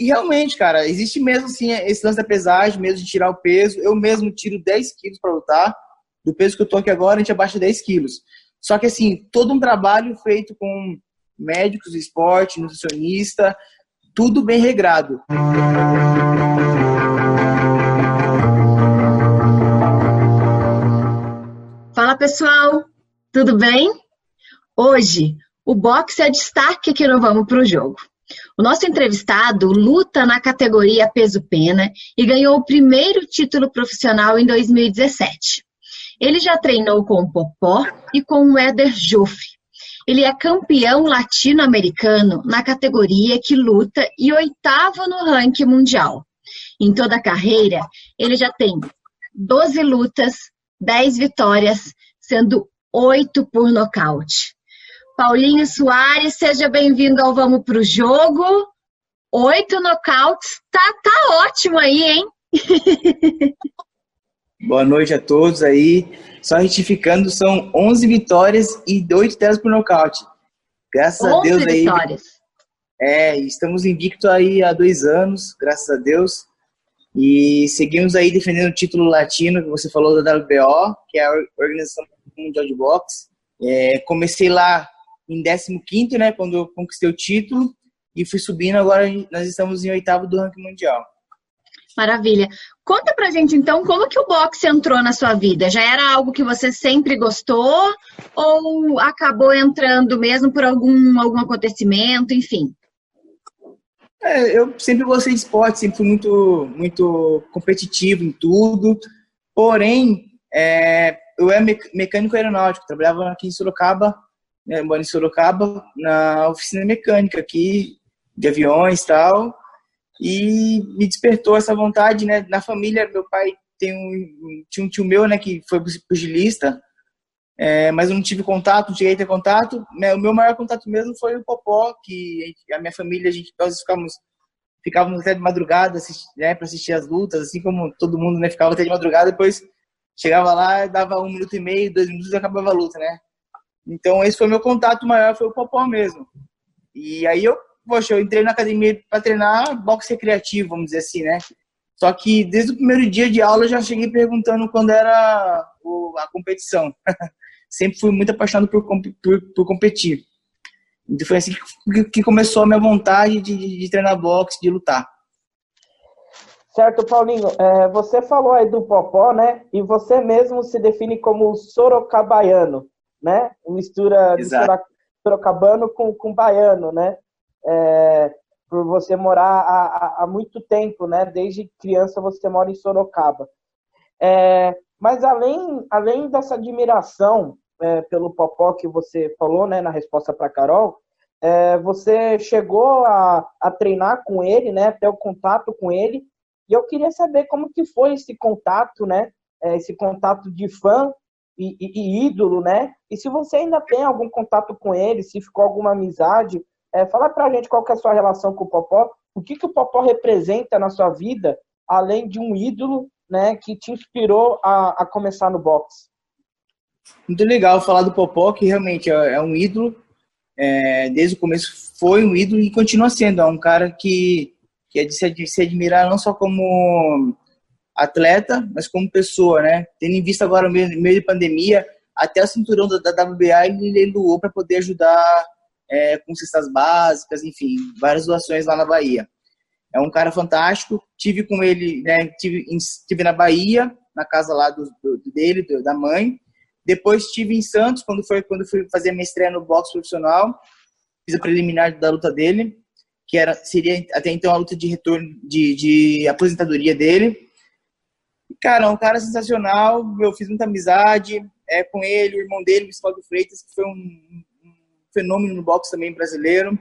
E realmente, cara, existe mesmo assim esse lance da pesagem, mesmo de tirar o peso. Eu mesmo tiro 10 quilos para lutar. Do peso que eu tô aqui agora, a gente abaixa 10 quilos. Só que assim, todo um trabalho feito com médicos do esporte, nutricionista, tudo bem regrado. Fala pessoal, tudo bem? Hoje o boxe é destaque aqui no Vamos Pro Jogo. O nosso entrevistado luta na categoria peso-pena e ganhou o primeiro título profissional em 2017. Ele já treinou com o Popó e com o Éder Joffre. Ele é campeão latino-americano na categoria que luta e oitavo no ranking mundial. Em toda a carreira, ele já tem 12 lutas, 10 vitórias, sendo 8 por nocaute. Paulinho Soares, seja bem-vindo ao Vamos Pro Jogo. Oito nocautes, tá, tá ótimo aí, hein? Boa noite a todos aí. Só retificando, são 11 vitórias e 8 delas por nocaute. Graças a Deus aí. vitórias. É, estamos invicto aí há dois anos, graças a Deus. E seguimos aí defendendo o título latino que você falou da WBO, que é a Organização Mundial de Boxe. É, comecei lá em 15 né, quando eu conquistei o título, e fui subindo, agora nós estamos em oitavo do ranking mundial. Maravilha. Conta pra gente então como que o boxe entrou na sua vida? Já era algo que você sempre gostou ou acabou entrando mesmo por algum, algum acontecimento, enfim? É, eu sempre gostei de esporte, sempre fui muito, muito competitivo em tudo. Porém, é, eu era mecânico aeronáutico, trabalhava aqui em Sorocaba né, moro em Sorocaba, na oficina mecânica aqui, de aviões e tal, e me despertou essa vontade, né, na família, meu pai tem um, tinha um tio meu, né, que foi pugilista, é, mas eu não tive contato, não cheguei a ter contato, né, o meu maior contato mesmo foi o Popó, que a minha família, a gente, nós ficávamos, ficávamos até de madrugada, né, para assistir as lutas, assim como todo mundo, né, ficava até de madrugada, depois chegava lá, dava um minuto e meio, dois minutos e acabava a luta, né, então, esse foi meu contato maior, foi o Popó mesmo. E aí eu, poxa, eu entrei na academia para treinar boxe recreativo, vamos dizer assim, né? Só que desde o primeiro dia de aula eu já cheguei perguntando quando era a competição. Sempre fui muito apaixonado por, por, por competir. Então foi assim que, começou a minha vontade de, de, de treinar boxe, de lutar. Certo, Paulinho. É, você falou aí do Popó, né? E você mesmo se define como sorocabaiano né? Mistura de sorocabano com, com baiano, né? É, por você morar há, há, muito tempo, né? Desde criança você mora em Sorocaba. É, mas além, além dessa admiração é, pelo Popó que você falou, né, na resposta para Carol, é, você chegou a, a treinar com ele, né, até o contato com ele, e eu queria saber como que foi esse contato, né, é, esse contato de fã e, e, e, ídolo, né? E se você ainda tem algum contato com ele, se ficou alguma amizade, é, fala pra gente qual que é a sua relação com o Popó, o que, que o Popó representa na sua vida, além de um ídolo, né, que te inspirou a, a começar no boxe. Muito legal falar do Popó, que realmente é, é um ídolo, é, desde o começo foi um ídolo e continua sendo, é um cara que, que é de se, de se admirar não só como atleta, mas como pessoa, né? Tendo em vista agora, no meio, de pandemia, até o cinturão da, da WBA ele, doou para poder ajudar é, com cestas básicas, enfim, várias doações lá na Bahia. É um cara fantástico. Tive com ele, né? Tive, tive na Bahia, na casa lá do, do dele, do, da mãe. Depois estive em Santos, quando foi quando fui fazer minha estreia no boxe profissional. Fiz a preliminar da luta dele, que era seria até então a luta de retorno de, de aposentadoria dele. Cara, é um cara sensacional, eu fiz muita amizade é, com ele, o irmão dele, o Visvaldo Freitas, que foi um, um, fenômeno no boxe também brasileiro,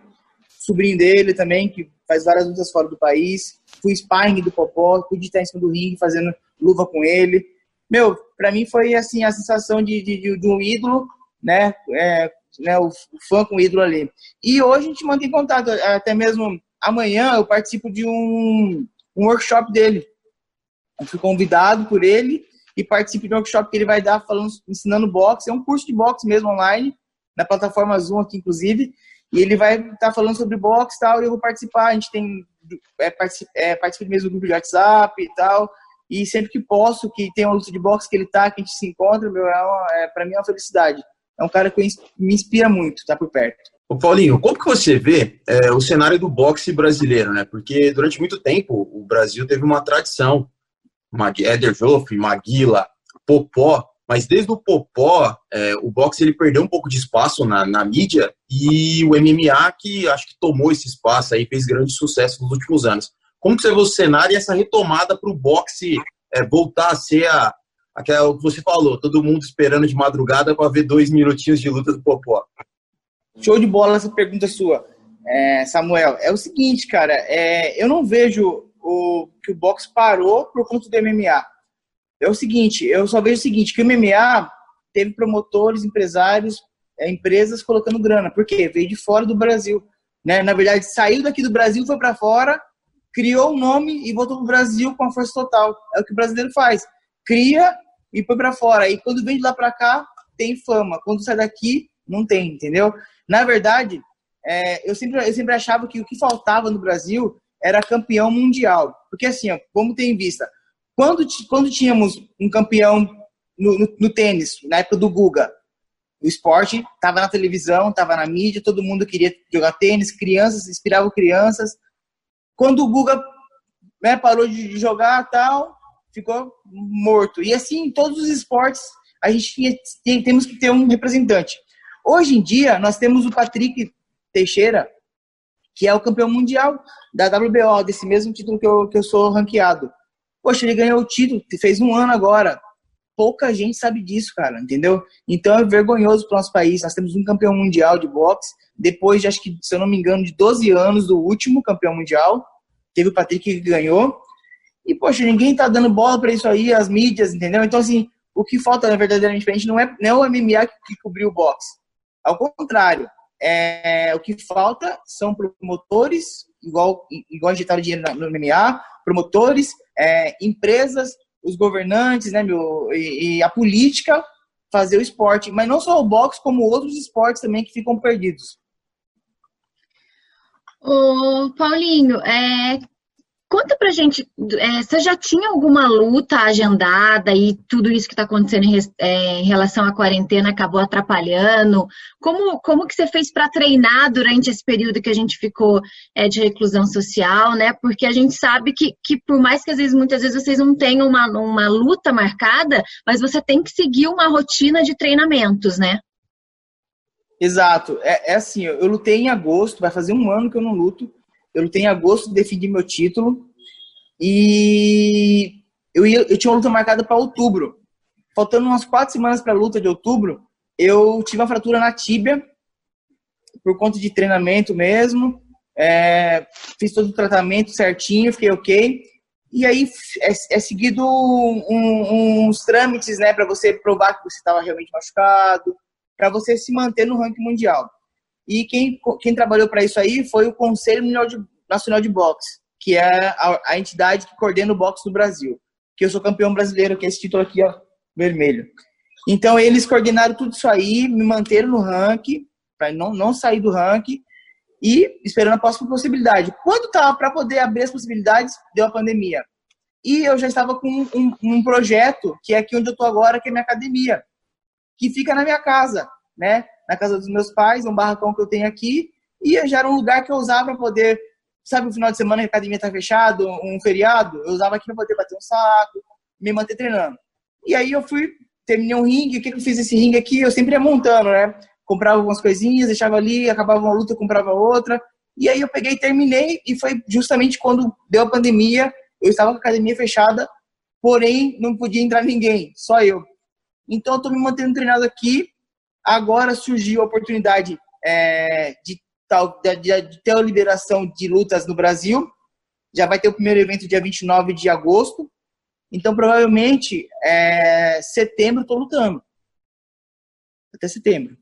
sobrinho dele também, que faz várias lutas fora do país, fui sparring do Popó, pude estar em cima do ringue fazendo luva com ele. Meu, para mim foi assim a sensação de, de, de um ídolo, né, é, né o, o fã com o ídolo ali. E hoje a gente mantém contato, até mesmo amanhã eu participo de um, um workshop dele, fui convidado por ele e participo de um workshop que ele vai dar falando, ensinando boxe. É um curso de boxe mesmo online, na plataforma Zoom aqui, inclusive. E ele vai estar tá falando sobre boxe e tal, e eu vou participar. A gente tem é, participo, é, participo mesmo do grupo de WhatsApp e tal. E sempre que posso, que tem uma luta de boxe que ele tá, que a gente se encontra, meu, é, é para mim é uma felicidade. É um cara que me inspira muito, tá por perto. Ô Paulinho, como que você vê é, o cenário do boxe brasileiro, né? Porque durante muito tempo o Brasil teve uma tradição, Éder Joffre, Maguila, Popó, mas desde o Popó, é, o boxe ele perdeu um pouco de espaço na, na, mídia e o MMA que acho que tomou esse espaço aí, fez grande sucesso nos últimos anos. Como que você vê o cenário e essa retomada para o boxe é, voltar a ser a, aquela que você falou, todo mundo esperando de madrugada para ver dois minutinhos de luta do Popó? Show de bola essa pergunta sua, é, Samuel. É o seguinte, cara, é, eu não vejo o, que o boxe parou por conta do MMA é o seguinte, eu só vejo o seguinte, que o MMA teve promotores, empresários, é, empresas colocando grana. Por quê? Veio de fora do Brasil. Né? Na verdade, saiu daqui do Brasil, foi para fora, criou o um nome e voltou para o Brasil com a força total. É o que o brasileiro faz. Cria e põe para fora. E quando vem de lá para cá, tem fama. Quando sai daqui, não tem, entendeu? Na verdade, é, eu, sempre, eu sempre achava que o que faltava no Brasil era campeão mundial. Porque assim, ó, como tem em vista, quando, quando tínhamos um campeão no, no, no tênis, na época do Guga, o esporte estava na televisão, estava na mídia, todo mundo queria jogar tênis, crianças inspiravam crianças. Quando o Guga né, parou de jogar tal, ficou morto. E assim, em todos os esportes, a gente tinha, tem, temos que ter um representante. Hoje em dia, nós temos o Patrick Teixeira, que é o campeão mundial da WBO, desse mesmo título que eu, que eu sou ranqueado. Poxa, ele ganhou o título, fez um ano agora. Pouca gente sabe disso, cara, entendeu? Então é vergonhoso para o nosso país. Nós temos um campeão mundial de boxe, depois de, acho que, se eu não me engano, de 12 anos do último campeão mundial. Teve o Patrick que ganhou. E, poxa, ninguém tá dando bola para isso aí, as mídias, entendeu? Então, assim, o que falta, na verdadeiramente diferente, não é, não é o MMA que cobriu o boxe. Ao contrário, é, o que falta são promotores, igual, igual injetaram dinheiro no MMA, promotores, é, empresas, os governantes, né, meu, e, e, a política fazer o esporte, mas não só o boxe, como outros esportes também que ficam perdidos. Ô, Paulinho, é, Conta pra gente, é, você já tinha alguma luta agendada e tudo isso que está acontecendo em, é, em, relação à quarentena acabou atrapalhando? Como, como que você fez para treinar durante esse período que a gente ficou é, de reclusão social, né? Porque a gente sabe que, que por mais que às vezes, muitas vezes vocês não tenham uma, uma luta marcada, mas você tem que seguir uma rotina de treinamentos, né? Exato. É, é assim, eu lutei em agosto, vai fazer um ano que eu não luto, eu lutei em agosto, defendi meu título. E eu, ia, eu tinha uma luta marcada para outubro. Faltando umas quatro semanas para a luta de outubro, eu tive uma fratura na tíbia, por conta de treinamento mesmo. É, fiz todo o tratamento certinho, fiquei ok. E aí é, é seguido um, uns trâmites, né, para você provar que você estava realmente machucado, para você se manter no ranking mundial. E quem, quem trabalhou para isso aí foi o Conselho Nacional de Boxe, que é a, a, entidade que coordena o boxe do Brasil. Que eu sou campeão brasileiro, que é esse título aqui, ó, vermelho. Então, eles coordenaram tudo isso aí, me manteram no ranking, para não, não sair do ranking, e esperando a próxima possibilidade. Quando estava para poder abrir as possibilidades, deu a pandemia. E eu já estava com um, um, projeto, que é aqui onde eu estou agora, que é minha academia, que fica na minha casa, né? Na casa dos meus pais, um barracão que eu tenho aqui, e já era um lugar que eu usava para poder, sabe, o final de semana a academia tá fechado, um feriado, eu usava aqui para poder bater um saco, me manter treinando. E aí eu fui, terminei um ringue, o que, que eu fiz esse ringue aqui? Eu sempre ia montando, né? Comprava algumas coisinhas, deixava ali, acabava uma luta, comprava outra. E aí eu peguei terminei, e foi justamente quando deu a pandemia, eu estava com a academia fechada, porém não podia entrar ninguém, só eu. Então eu tô me mantendo treinado aqui, Agora surgiu a oportunidade é, de, tal, de, de, ter a liberação de lutas no Brasil. Já vai ter o primeiro evento dia 29 de agosto. Então, provavelmente, é, setembro estou lutando. Até setembro.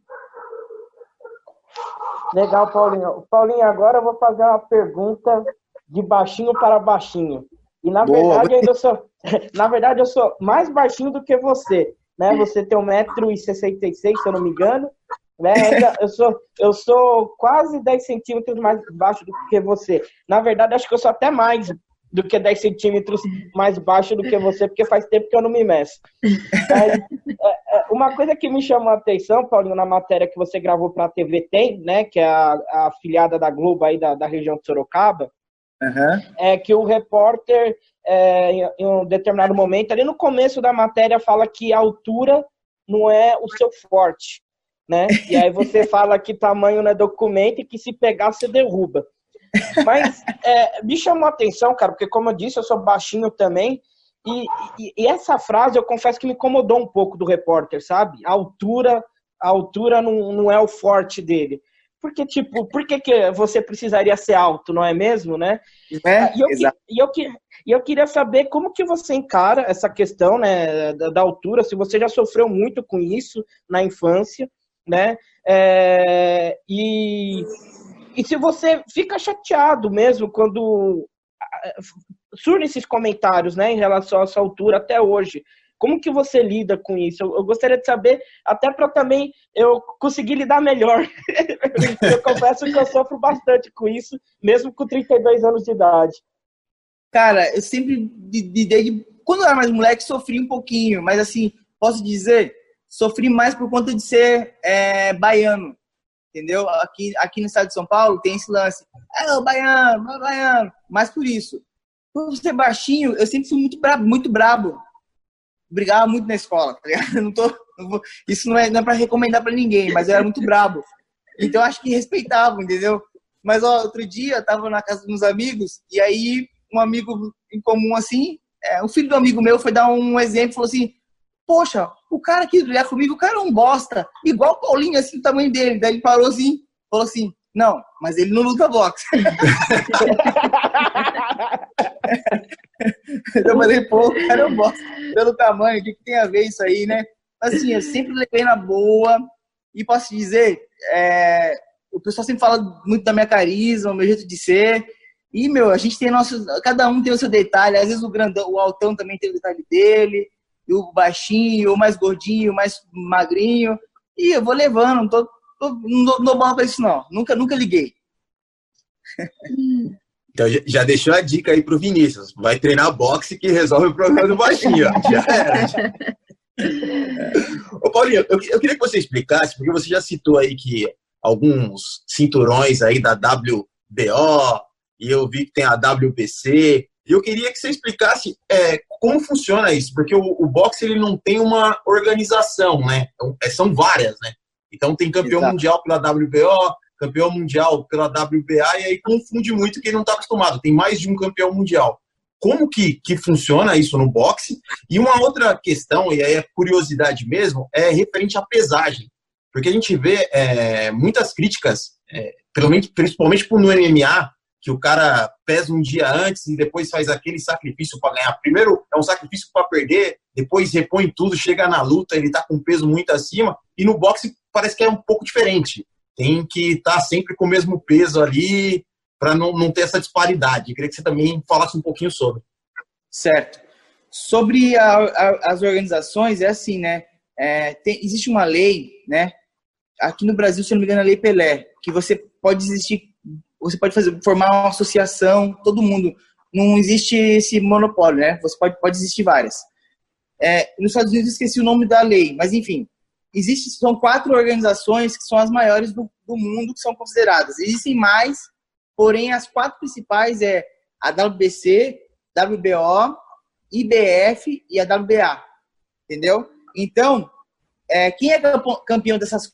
Legal, Paulinho. Paulinho, agora eu vou fazer uma pergunta de baixinho para baixinho. E na Boa. verdade, eu sou, na verdade, eu sou mais baixinho do que você né? Você tem 1,66m, se eu não me engano. Né? Eu, sou, eu sou quase 10 centímetros mais baixo do que você. Na verdade, acho que eu sou até mais do que 10 centímetros mais baixo do que você, porque faz tempo que eu não me meço. Mas, é, é, uma coisa que me chamou a atenção, Paulinho, na matéria que você gravou para a TV Tem, né, que é a, a afiliada da Globo aí da, da região de Sorocaba, uhum. é que o repórter, é, em, um determinado momento, ali no começo da matéria, fala que a altura não é o seu forte, né? E aí você fala que tamanho não é documento e que se pegar você derruba. Mas é, me chamou a atenção, cara, porque como eu disse, eu sou baixinho também. E, e, e, essa frase eu confesso que me incomodou um pouco do repórter, sabe? A altura, a altura não, não é o forte dele. Porque, tipo, por que, que você precisaria ser alto, não é mesmo, né? É, e, eu, e, eu, e eu queria saber como que você encara essa questão né, da, da altura, se você já sofreu muito com isso na infância, né? É, e e se você fica chateado mesmo quando surgem esses comentários, né, em relação a sua altura até hoje, como que você lida com isso? Eu, eu gostaria de saber, até para também eu conseguir lidar melhor. eu confesso que eu sofro bastante com isso, mesmo com 32 anos de idade. Cara, eu sempre, desde quando eu era mais moleque, sofri um pouquinho, mas assim, posso dizer, sofri mais por conta de ser é, baiano entendeu? Aqui, aqui no estado de São Paulo tem esse lance, é o baiano, baiano, mas por isso, por ser baixinho, eu sempre fui muito brabo, muito brabo. Brigava muito na escola, tá ligado? Não tô, não vou, isso não é, não é para recomendar para ninguém, mas eu era muito brabo. Então acho que respeitavam, entendeu? Mas ó, outro dia eu tava na casa dos amigos e aí um amigo em comum assim, é, o filho do amigo meu foi dar um exemplo, falou assim: poxa, o cara que brigar comigo, o cara é um bosta, igual o Paulinho, assim, o tamanho dele. Daí ele parou assim, falou assim, não, mas ele não luta boxe. eu falei, pô, cara é um bosta, pelo tamanho, o que, que tem a ver isso aí, né? Assim, eu sempre levei na boa, e posso dizer, é, o pessoal sempre fala muito da minha carisma, meu jeito de ser, e, meu, a gente tem nosso, cada um tem o seu detalhe, às vezes o grandão, o altão também tem o detalhe dele, e o baixinho, o mais gordinho, o mais magrinho. E eu vou levando, não, tô, tô, não dou pra isso, não. Nunca, nunca liguei. Então já deixou a dica aí pro Vinícius. Vai treinar boxe que resolve o problema do baixinho. já era. Ô Paulinho, eu, eu queria que você explicasse, porque você já citou aí que alguns cinturões aí da WBO, e eu vi que tem a WBC, e eu queria que você explicasse é, como funciona isso, porque o, o boxe ele não tem uma organização, né? Então, é, são várias, né? Então tem campeão Exato. mundial pela WBO, campeão mundial pela WBA, e aí confunde muito quem não está acostumado. Tem mais de um campeão mundial. Como que, que funciona isso no boxe? E uma outra questão, e aí é curiosidade mesmo, é referente à pesagem. Porque a gente vê é, muitas críticas, é, principalmente no MMA, que o cara pesa um dia antes e depois faz aquele sacrifício para ganhar. Primeiro é um sacrifício para perder, depois repõe tudo, chega na luta, ele tá com peso muito acima. E no boxe parece que é um pouco diferente. Tem que estar tá sempre com o mesmo peso ali para não, não ter essa disparidade. Eu queria que você também falasse um pouquinho sobre. Certo. Sobre a, a, as organizações, é assim, né? É, tem, existe uma lei, né? Aqui no Brasil, se não me engano, a Lei Pelé, que você pode existir você pode fazer, formar uma associação, todo mundo. Não existe esse monopólio, né? Você pode, pode existir várias. É, nos Estados Unidos, esqueci o nome da lei, mas enfim, existe, são quatro organizações que são as maiores do, do mundo que são consideradas. Existem mais, porém as quatro principais é a WBC, WBO, IBF e a WBA, entendeu? Então, é, quem é campeão dessas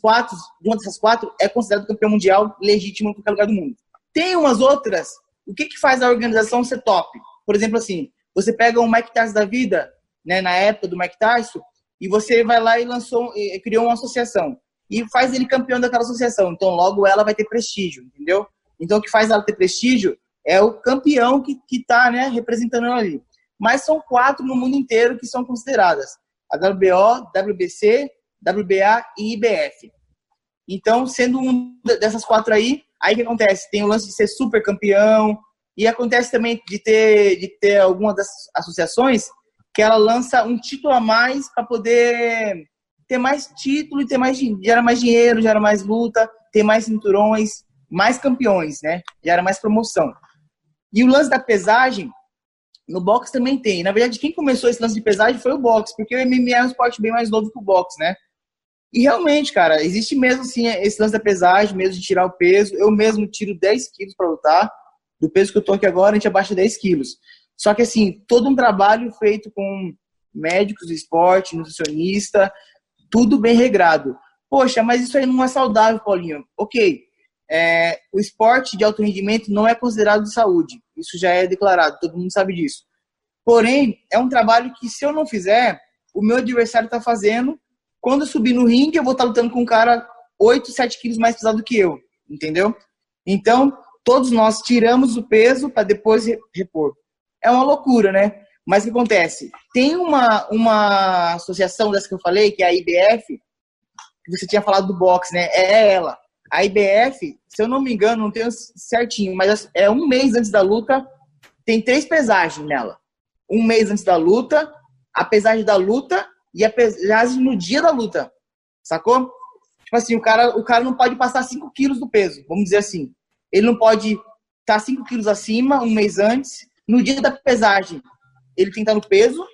quatro, uma dessas quatro é considerado campeão mundial legítimo em qualquer lugar do mundo. Tem umas outras, o que, que faz a organização ser top? Por exemplo, assim, você pega um Mike Tyson da vida, né, na época do Mike Tyson, e você vai lá e lançou, criou uma associação e faz ele campeão daquela associação. Então, logo ela vai ter prestígio, entendeu? Então, o que faz ela ter prestígio é o campeão que está né, representando ali. Mas são quatro no mundo inteiro que são consideradas: a WBO, WBC, WBA e IBF. Então, sendo um dessas quatro aí, aí que acontece? Tem o lance de ser super campeão, e acontece também de ter, de ter alguma das associações que ela lança um título a mais para poder ter mais título e ter mais gera mais dinheiro, gera mais luta, ter mais cinturões, mais campeões, né? Gera mais promoção. E o lance da pesagem, no boxe também tem. Na verdade, quem começou esse lance de pesagem foi o boxe, porque o MMA é um esporte bem mais novo que o boxe, né? E realmente, cara, existe mesmo assim esse lance da pesagem, mesmo de tirar o peso. Eu mesmo tiro 10 quilos para lutar. Do peso que eu tô aqui agora, a gente abaixa 10 quilos. Só que assim, todo um trabalho feito com médicos do esporte, nutricionista, tudo bem regrado. Poxa, mas isso aí não é saudável, Paulinho. Ok, é, o esporte de alto rendimento não é considerado saúde. Isso já é declarado, todo mundo sabe disso. Porém, é um trabalho que se eu não fizer, o meu adversário está fazendo. Quando eu subir no ringue, eu vou estar tá lutando com um cara 8, 7 quilos mais pesado que eu. Entendeu? Então, todos nós tiramos o peso para depois repor. É uma loucura, né? Mas o que acontece? Tem uma, uma associação dessa que eu falei, que é a IBF, que você tinha falado do boxe, né? É ela. A IBF, se eu não me engano, não tenho certinho, mas é um mês antes da luta, tem três pesagens nela. Um mês antes da luta, a pesagem da luta e a pesagem no dia da luta. Sacou? Tipo assim, o cara, o cara não pode passar 5 quilos do peso, vamos dizer assim. Ele não pode estar tá 5 quilos acima um mês antes. No dia da pesagem, ele tem que estar no peso,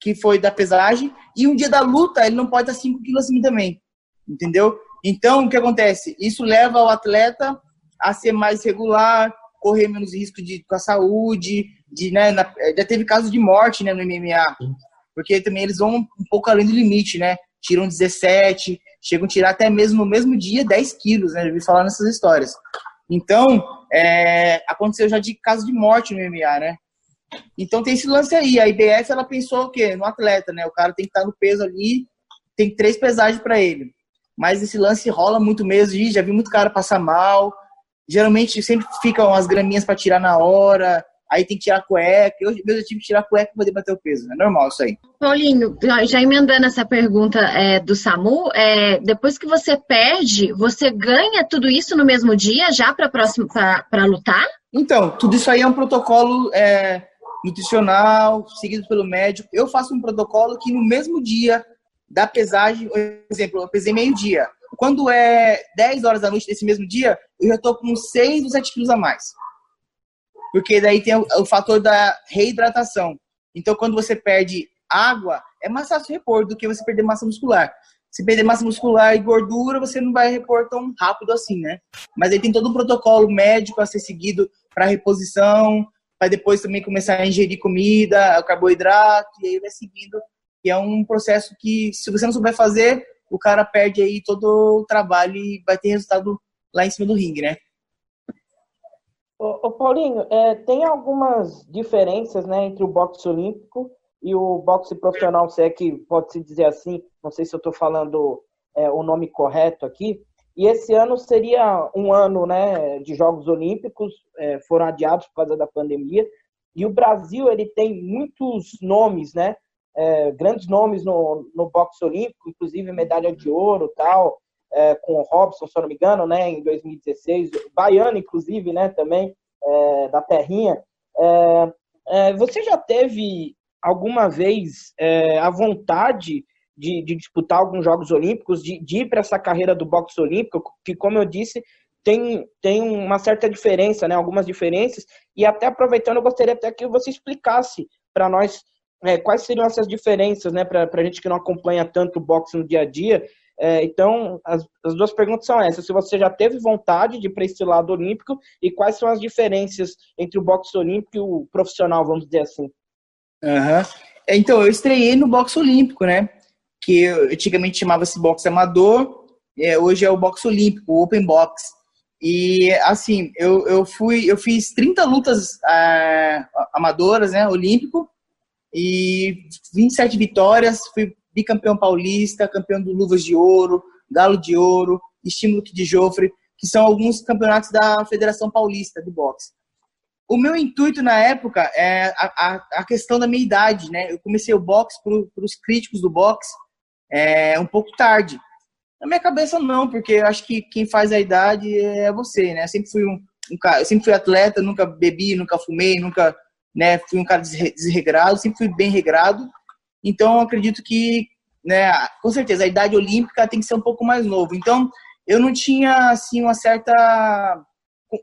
que foi da pesagem, e um dia da luta ele não pode estar 5 quilos acima também. Entendeu? Então, o que acontece? Isso leva o atleta a ser mais regular, correr menos risco de, com a saúde, de, né, na, já teve casos de morte né, no MMA, porque também eles vão um pouco além do limite, né? Tiram 17, chegam a tirar até mesmo no mesmo dia 10 quilos, né? Já vi falar nessas histórias. Então, é, aconteceu já de caso de morte no MMA, né? Então tem esse lance aí. A IBF ela pensou o quê? No atleta, né? O cara tem que estar no peso ali, tem três pesagens para ele. Mas esse lance rola muito mesmo. E já vi muito cara passar mal. Geralmente sempre ficam umas graminhas para tirar na hora. Aí tem que tirar a cueca. Eu mesmo tive que tirar a cueca para poder bater o peso. É normal isso aí. Paulinho, já emendando essa pergunta é, do SAMU, é, depois que você perde, você ganha tudo isso no mesmo dia já para para lutar? Então, tudo isso aí é um protocolo é, nutricional, seguido pelo médico. Eu faço um protocolo que no mesmo dia da pesagem, por exemplo, eu pesei meio-dia. Quando é 10 horas da noite desse mesmo dia, eu já estou com 6 ou 7 quilos a mais. Porque daí tem o, o, fator da reidratação. Então, quando você perde água, é mais fácil repor do que você perder massa muscular. Se perder massa muscular e gordura, você não vai repor tão rápido assim, né? Mas aí tem todo um protocolo médico a ser seguido para reposição, para depois também começar a ingerir comida, carboidrato, e aí vai seguindo. E é um processo que, se você não souber fazer, o cara perde aí todo o trabalho e vai ter resultado lá em cima do ringue, né? Ô, ô Paulinho, é, tem algumas diferenças né, entre o boxe olímpico e o boxe profissional, se é que pode-se dizer assim, não sei se eu estou falando é, o nome correto aqui, e esse ano seria um ano né, de Jogos Olímpicos, é, foram adiados por causa da pandemia. E o Brasil ele tem muitos nomes, né? É, grandes nomes no, no boxe olímpico, inclusive medalha de ouro tal, é, com o Robson, se eu não me engano, né, em 2016, baiano, inclusive, né, também, é, da Terrinha. É, é, você já teve alguma vez a vontade de, de disputar alguns Jogos Olímpicos, de, de ir para essa carreira do boxe olímpico, que, como eu disse, tem, tem uma certa diferença, né? algumas diferenças, e até aproveitando, eu gostaria até que você explicasse para nós é, quais seriam essas diferenças, né, para a gente que não acompanha tanto o boxe no dia a dia. É, então, as, as duas perguntas são essas: se você já teve vontade de ir para esse lado olímpico e quais são as diferenças entre o boxe olímpico e o profissional, vamos dizer assim. Uhum. Então, eu estreiei no boxe olímpico, né? que antigamente chamava-se boxe amador, é, hoje é o boxe olímpico, o open box. E assim, eu, eu fui, eu fiz 30 lutas é, amadoras, né, olímpico, e 27 vitórias, fui bicampeão paulista, campeão do Luvas de Ouro, Galo de Ouro, Estímulo de Jofre, que são alguns campeonatos da Federação Paulista de Boxe. O meu intuito na época é a, a, a questão da minha idade, né? Eu comecei o boxe para os críticos do boxe, é um pouco tarde. Na minha cabeça não, porque eu acho que quem faz a idade é você, né? Eu sempre fui um, um cara, sempre fui atleta, nunca bebi, nunca fumei, nunca, né, fui um cara desregrado, sempre fui bem regrado. Então acredito que né, com certeza, a idade olímpica tem que ser um pouco mais novo. Então, eu não tinha, assim, uma certa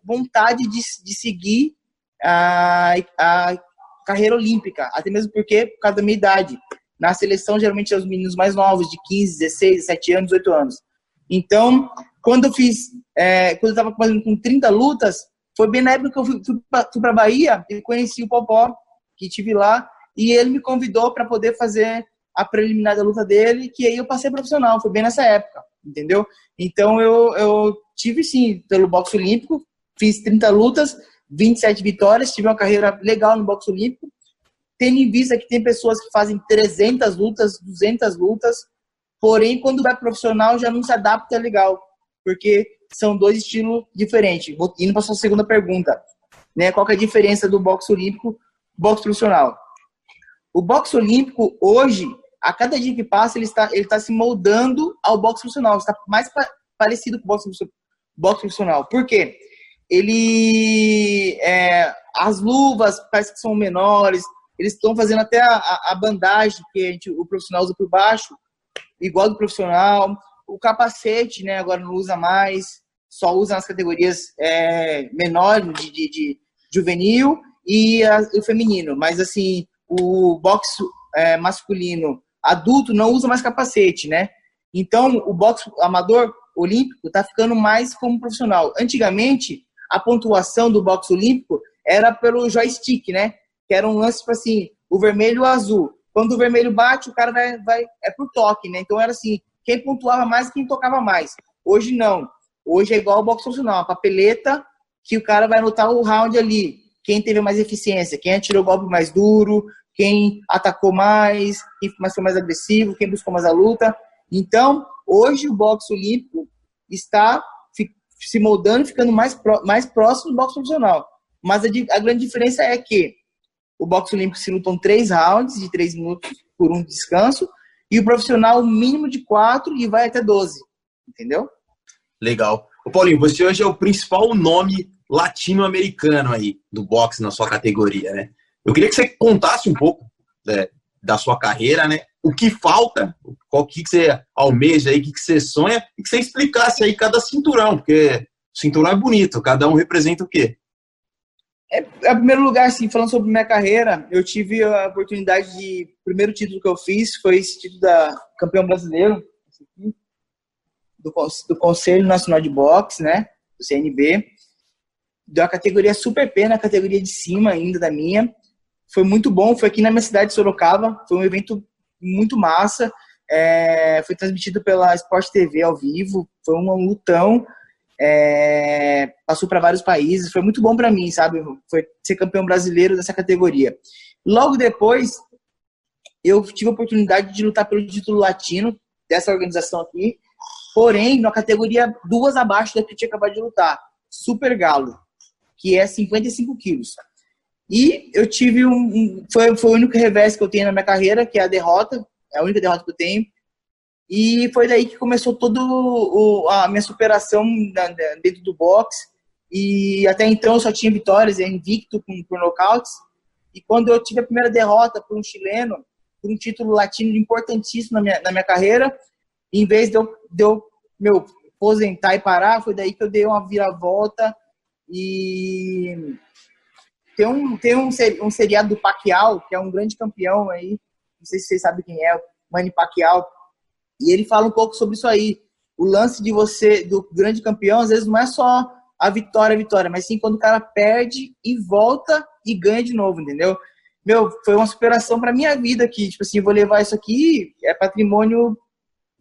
vontade de, de seguir a, a carreira olímpica, até mesmo porque, por causa da minha idade. Na seleção, geralmente, é os meninos mais novos, de 15, 16, 17 anos, 18 anos. Então, quando eu fiz, é, quando eu estava com 30 lutas, foi bem na época que eu fui, fui para Bahia e conheci o Popó, que tive lá, e ele me convidou para poder fazer a preliminar da luta dele, que aí eu passei profissional, foi bem nessa época, entendeu? Então eu, eu tive sim, pelo boxe olímpico, fiz 30 lutas, 27 vitórias, tive uma carreira legal no boxe olímpico, tendo em vista que tem pessoas que fazem 300 lutas, 200 lutas, porém quando vai profissional já não se adapta legal, porque são dois estilos diferentes. Vou indo para a sua segunda pergunta, né? Qual é a diferença do boxe olímpico boxe profissional? O boxe olímpico hoje a cada dia que passa, ele está, ele está se moldando ao boxe profissional. Está mais pa parecido com o boxe, boxe profissional. Por quê? Ele. É, as luvas parece que são menores, eles estão fazendo até a, a, bandagem que a gente, o profissional usa por baixo, igual do profissional. O capacete, né, agora não usa mais, só usa nas categorias é, menores de, de, de, juvenil e a, o feminino. Mas, assim, o boxe é, masculino adulto não usa mais capacete, né? Então, o boxe amador olímpico está ficando mais como profissional. Antigamente, a pontuação do boxe olímpico era pelo joystick, né? Que era um lance, tipo assim, o vermelho e o azul. Quando o vermelho bate, o cara vai, vai é por toque, né? Então era assim, quem pontuava mais, quem tocava mais. Hoje não. Hoje é igual ao boxe profissional, a papeleta que o cara vai anotar o round ali. Quem teve mais eficiência, quem atirou o golpe mais duro, quem atacou mais, quem foi mais agressivo, quem buscou mais a luta. Então, hoje o boxe olímpico está se moldando ficando mais, mais próximo do boxe profissional. Mas a, a, grande diferença é que o boxe olímpico se lutam três rounds de três minutos por um descanso e o profissional mínimo de quatro e vai até 12. Entendeu? Legal. Ô Paulinho, você hoje é o principal nome latino-americano aí do boxe na sua categoria, né? Eu queria que você contasse um pouco né, da sua carreira, né? O que falta, o que, que você almeja aí, o que, que você sonha, e que você explicasse aí cada cinturão, porque cinturão é bonito, cada um representa o quê? É, em primeiro lugar, assim, falando sobre minha carreira, eu tive a oportunidade de. O primeiro título que eu fiz foi esse título da campeão brasileiro, do, do Conselho Nacional de Boxe, né? Do CNB. Da categoria Super P, na categoria de cima ainda da minha. Foi muito bom, foi aqui na minha cidade de Sorocaba, foi um evento muito massa. É, foi transmitido pela Sport TV ao vivo, foi um lutão. É, passou para vários países, foi muito bom para mim, sabe? Foi ser campeão brasileiro dessa categoria. Logo depois, eu tive a oportunidade de lutar pelo título latino dessa organização aqui, porém, na categoria duas abaixo da que eu tinha acabado de lutar, Super Galo, que é 55 quilos. E eu tive um, um. foi, foi o único revés que eu tenho na minha carreira, que é a derrota. É a única derrota que eu tenho. E foi daí que começou toda a minha superação dentro do boxe. E até então eu só tinha vitórias, invicto com, por nocautes. E quando eu tive a primeira derrota por um chileno, por um título latino importantíssimo na minha, na minha carreira, em vez de eu, de eu meu, aposentar e parar, foi daí que eu dei uma viravolta e tem um, tem um, um seriado do Pacquiao, que é um grande campeão aí, não sei se vocês sabem quem é, Manny Pacquiao, e ele fala um pouco sobre isso aí. O lance de você, do grande campeão, às vezes não é só a vitória, a vitória, mas sim quando o cara perde e volta e ganha de novo, entendeu? Meu, foi uma superação para minha vida aqui. Tipo assim, vou levar isso aqui, é patrimônio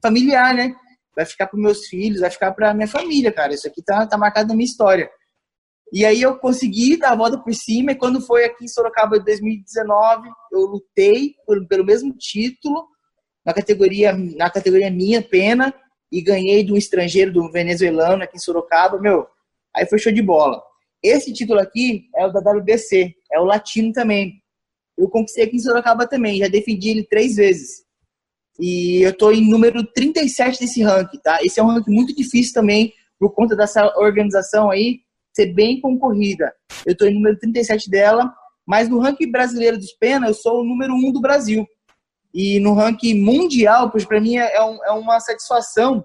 familiar, né? Vai ficar para meus filhos, vai ficar para minha família, cara. Isso aqui tá, tá marcado na minha história. E aí eu consegui dar a volta por cima, e quando foi aqui em Sorocaba em 2019, eu lutei pelo mesmo título, na categoria, na categoria minha, pena, e ganhei de um estrangeiro, do venezuelano aqui em Sorocaba, meu, aí foi show de bola. Esse título aqui é o da WBC, é o latino também. Eu conquistei aqui em Sorocaba também, já defendi ele três vezes. E eu tô em número 37 desse ranking, tá? Esse é um ranking muito difícil também, por conta dessa organização aí, ser bem concorrida. Eu estou em número 37 dela, mas no ranking brasileiro dos pena, eu sou o número 1 do Brasil. E no ranking mundial, pois para mim é, é, um, é, uma satisfação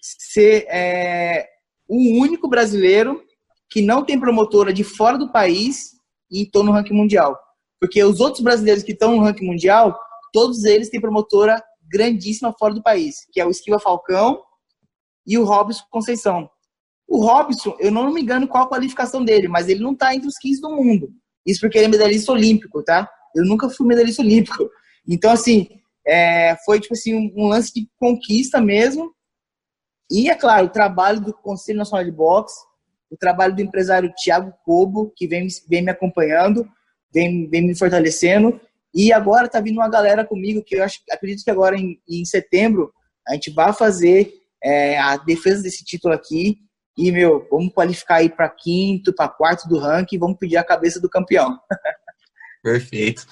ser é, o único brasileiro que não tem promotora de fora do país e estou no ranking mundial. Porque os outros brasileiros que estão no ranking mundial, todos eles têm promotora grandíssima fora do país, que é o Esquiva Falcão e o Robson Conceição. O Robson, eu não me engano qual a qualificação dele, mas ele não está entre os 15 do mundo. Isso porque ele é medalhista olímpico, tá? Eu nunca fui medalhista olímpico. Então, assim, é, foi tipo assim, um, lance de conquista mesmo. E, é claro, o trabalho do Conselho Nacional de Boxe, o trabalho do empresário Tiago Cobo, que vem, vem me acompanhando, vem, vem me fortalecendo. E agora está vindo uma galera comigo que eu acho, acredito que agora em, em setembro a gente vai fazer é, a defesa desse título aqui. E, meu, vamos qualificar aí para quinto, para quarto do ranking e vamos pedir a cabeça do campeão. Perfeito.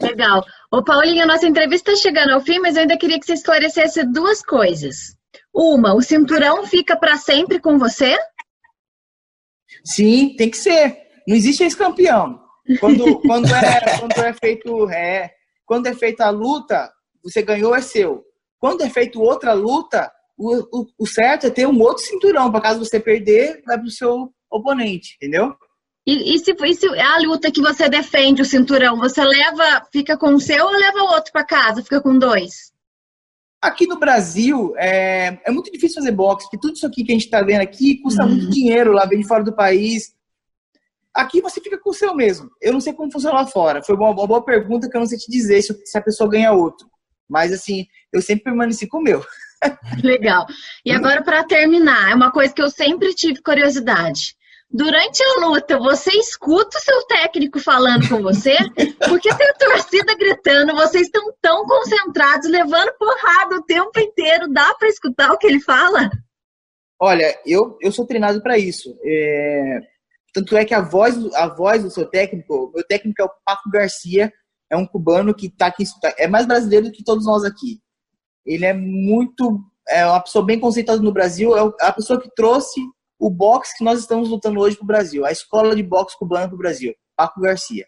Legal. Ô, Paulinho, a nossa entrevista está chegando ao fim, mas eu ainda queria que você esclarecesse duas coisas. Uma, o cinturão fica para sempre com você? Sim, tem que ser. Não existe ex-campeão. Quando, quando, é, quando é feito é, quando é feita a luta, você ganhou é seu. Quando é feita outra luta, o, o, o certo é ter um outro cinturão, para caso você perder, vai para o seu oponente, entendeu? E, e, se, e se a luta que você defende o cinturão, você leva, fica com o seu ou leva o outro para casa, fica com dois? Aqui no Brasil, é, é muito difícil fazer boxe, porque tudo isso aqui que a gente está vendo aqui custa uhum. muito dinheiro lá, vem de fora do país. Aqui você fica com o seu mesmo. Eu não sei como funciona lá fora. Foi uma, uma boa pergunta que eu não sei te dizer se, se a pessoa ganha outro. Mas, assim, eu sempre permaneci com o meu. Legal. E agora, para terminar, é uma coisa que eu sempre tive curiosidade. Durante a luta, você escuta o seu técnico falando com você? Porque tem a torcida gritando, vocês estão tão concentrados, levando porrada o tempo inteiro. Dá para escutar o que ele fala? Olha, eu, eu sou treinado para isso. É... Tanto é que a voz, a voz do seu técnico, meu técnico é o Paco Garcia, é um cubano que tá aqui, é mais brasileiro do que todos nós aqui. Ele é muito, é uma pessoa bem conceituada no Brasil, é a pessoa que trouxe o boxe que nós estamos lutando hoje para o Brasil, a escola de boxe cubana para o Brasil, Paco Garcia.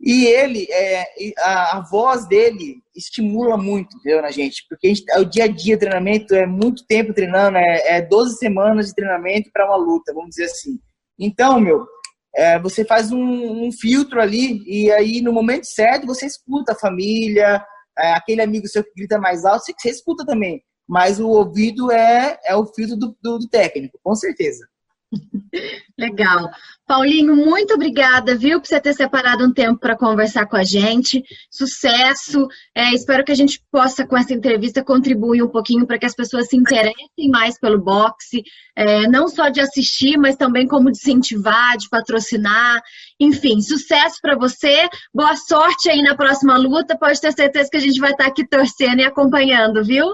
E ele, é, a, a, voz dele estimula muito, entendeu, na gente? Porque gente, o dia a dia treinamento é muito tempo treinando, é, é 12 semanas de treinamento para uma luta, vamos dizer assim. Então, meu, é, você faz um, um, filtro ali e aí no momento certo você escuta a família, é, aquele amigo seu que grita mais alto, você, você escuta também mas o ouvido é, é o filtro do, do, do técnico, com certeza. Legal. Paulinho, muito obrigada, viu, por você ter separado um tempo para conversar com a gente. Sucesso. É, espero que a gente possa, com essa entrevista, contribuir um pouquinho para que as pessoas se interessem mais pelo boxe, é, não só de assistir, mas também como de incentivar, de patrocinar. Enfim, sucesso para você. Boa sorte aí na próxima luta. Pode ter certeza que a gente vai estar aqui torcendo e acompanhando, viu?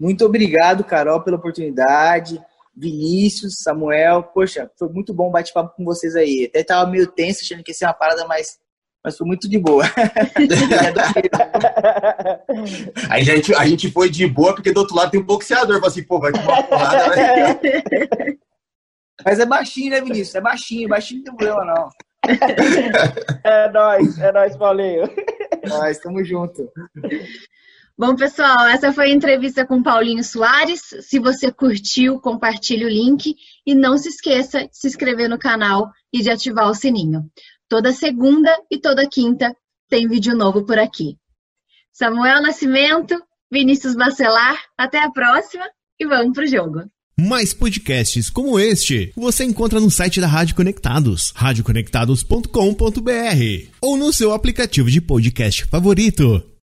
Muito obrigado, Carol, pela oportunidade. Vinícius, Samuel, poxa, foi muito bom bate-papo com vocês aí. Até tava meio tenso, achando que ia ser uma parada mais mas foi muito de boa. Aí a gente, a gente foi de boa, porque do outro lado tem um boxeador. Assim, pô, vai tomar uma porrada, né? Mas é baixinho, né, Vinícius? É baixinho, baixinho não tem problema, não. É nóis, é nóis, Paulinho. Nós, tamo junto. Bom, pessoal, essa foi a entrevista com Paulinho Soares. Se você curtiu, compartilhe o link e não se esqueça de se inscrever no canal e de ativar o sininho. Toda segunda e toda quinta tem vídeo novo por aqui. Samuel Nascimento, Vinícius Bacelar, até a próxima e vamos pro jogo. Mais podcasts como este você encontra no site da Rádio Conectados, radioconectados.com.br ou no seu aplicativo de podcast favorito.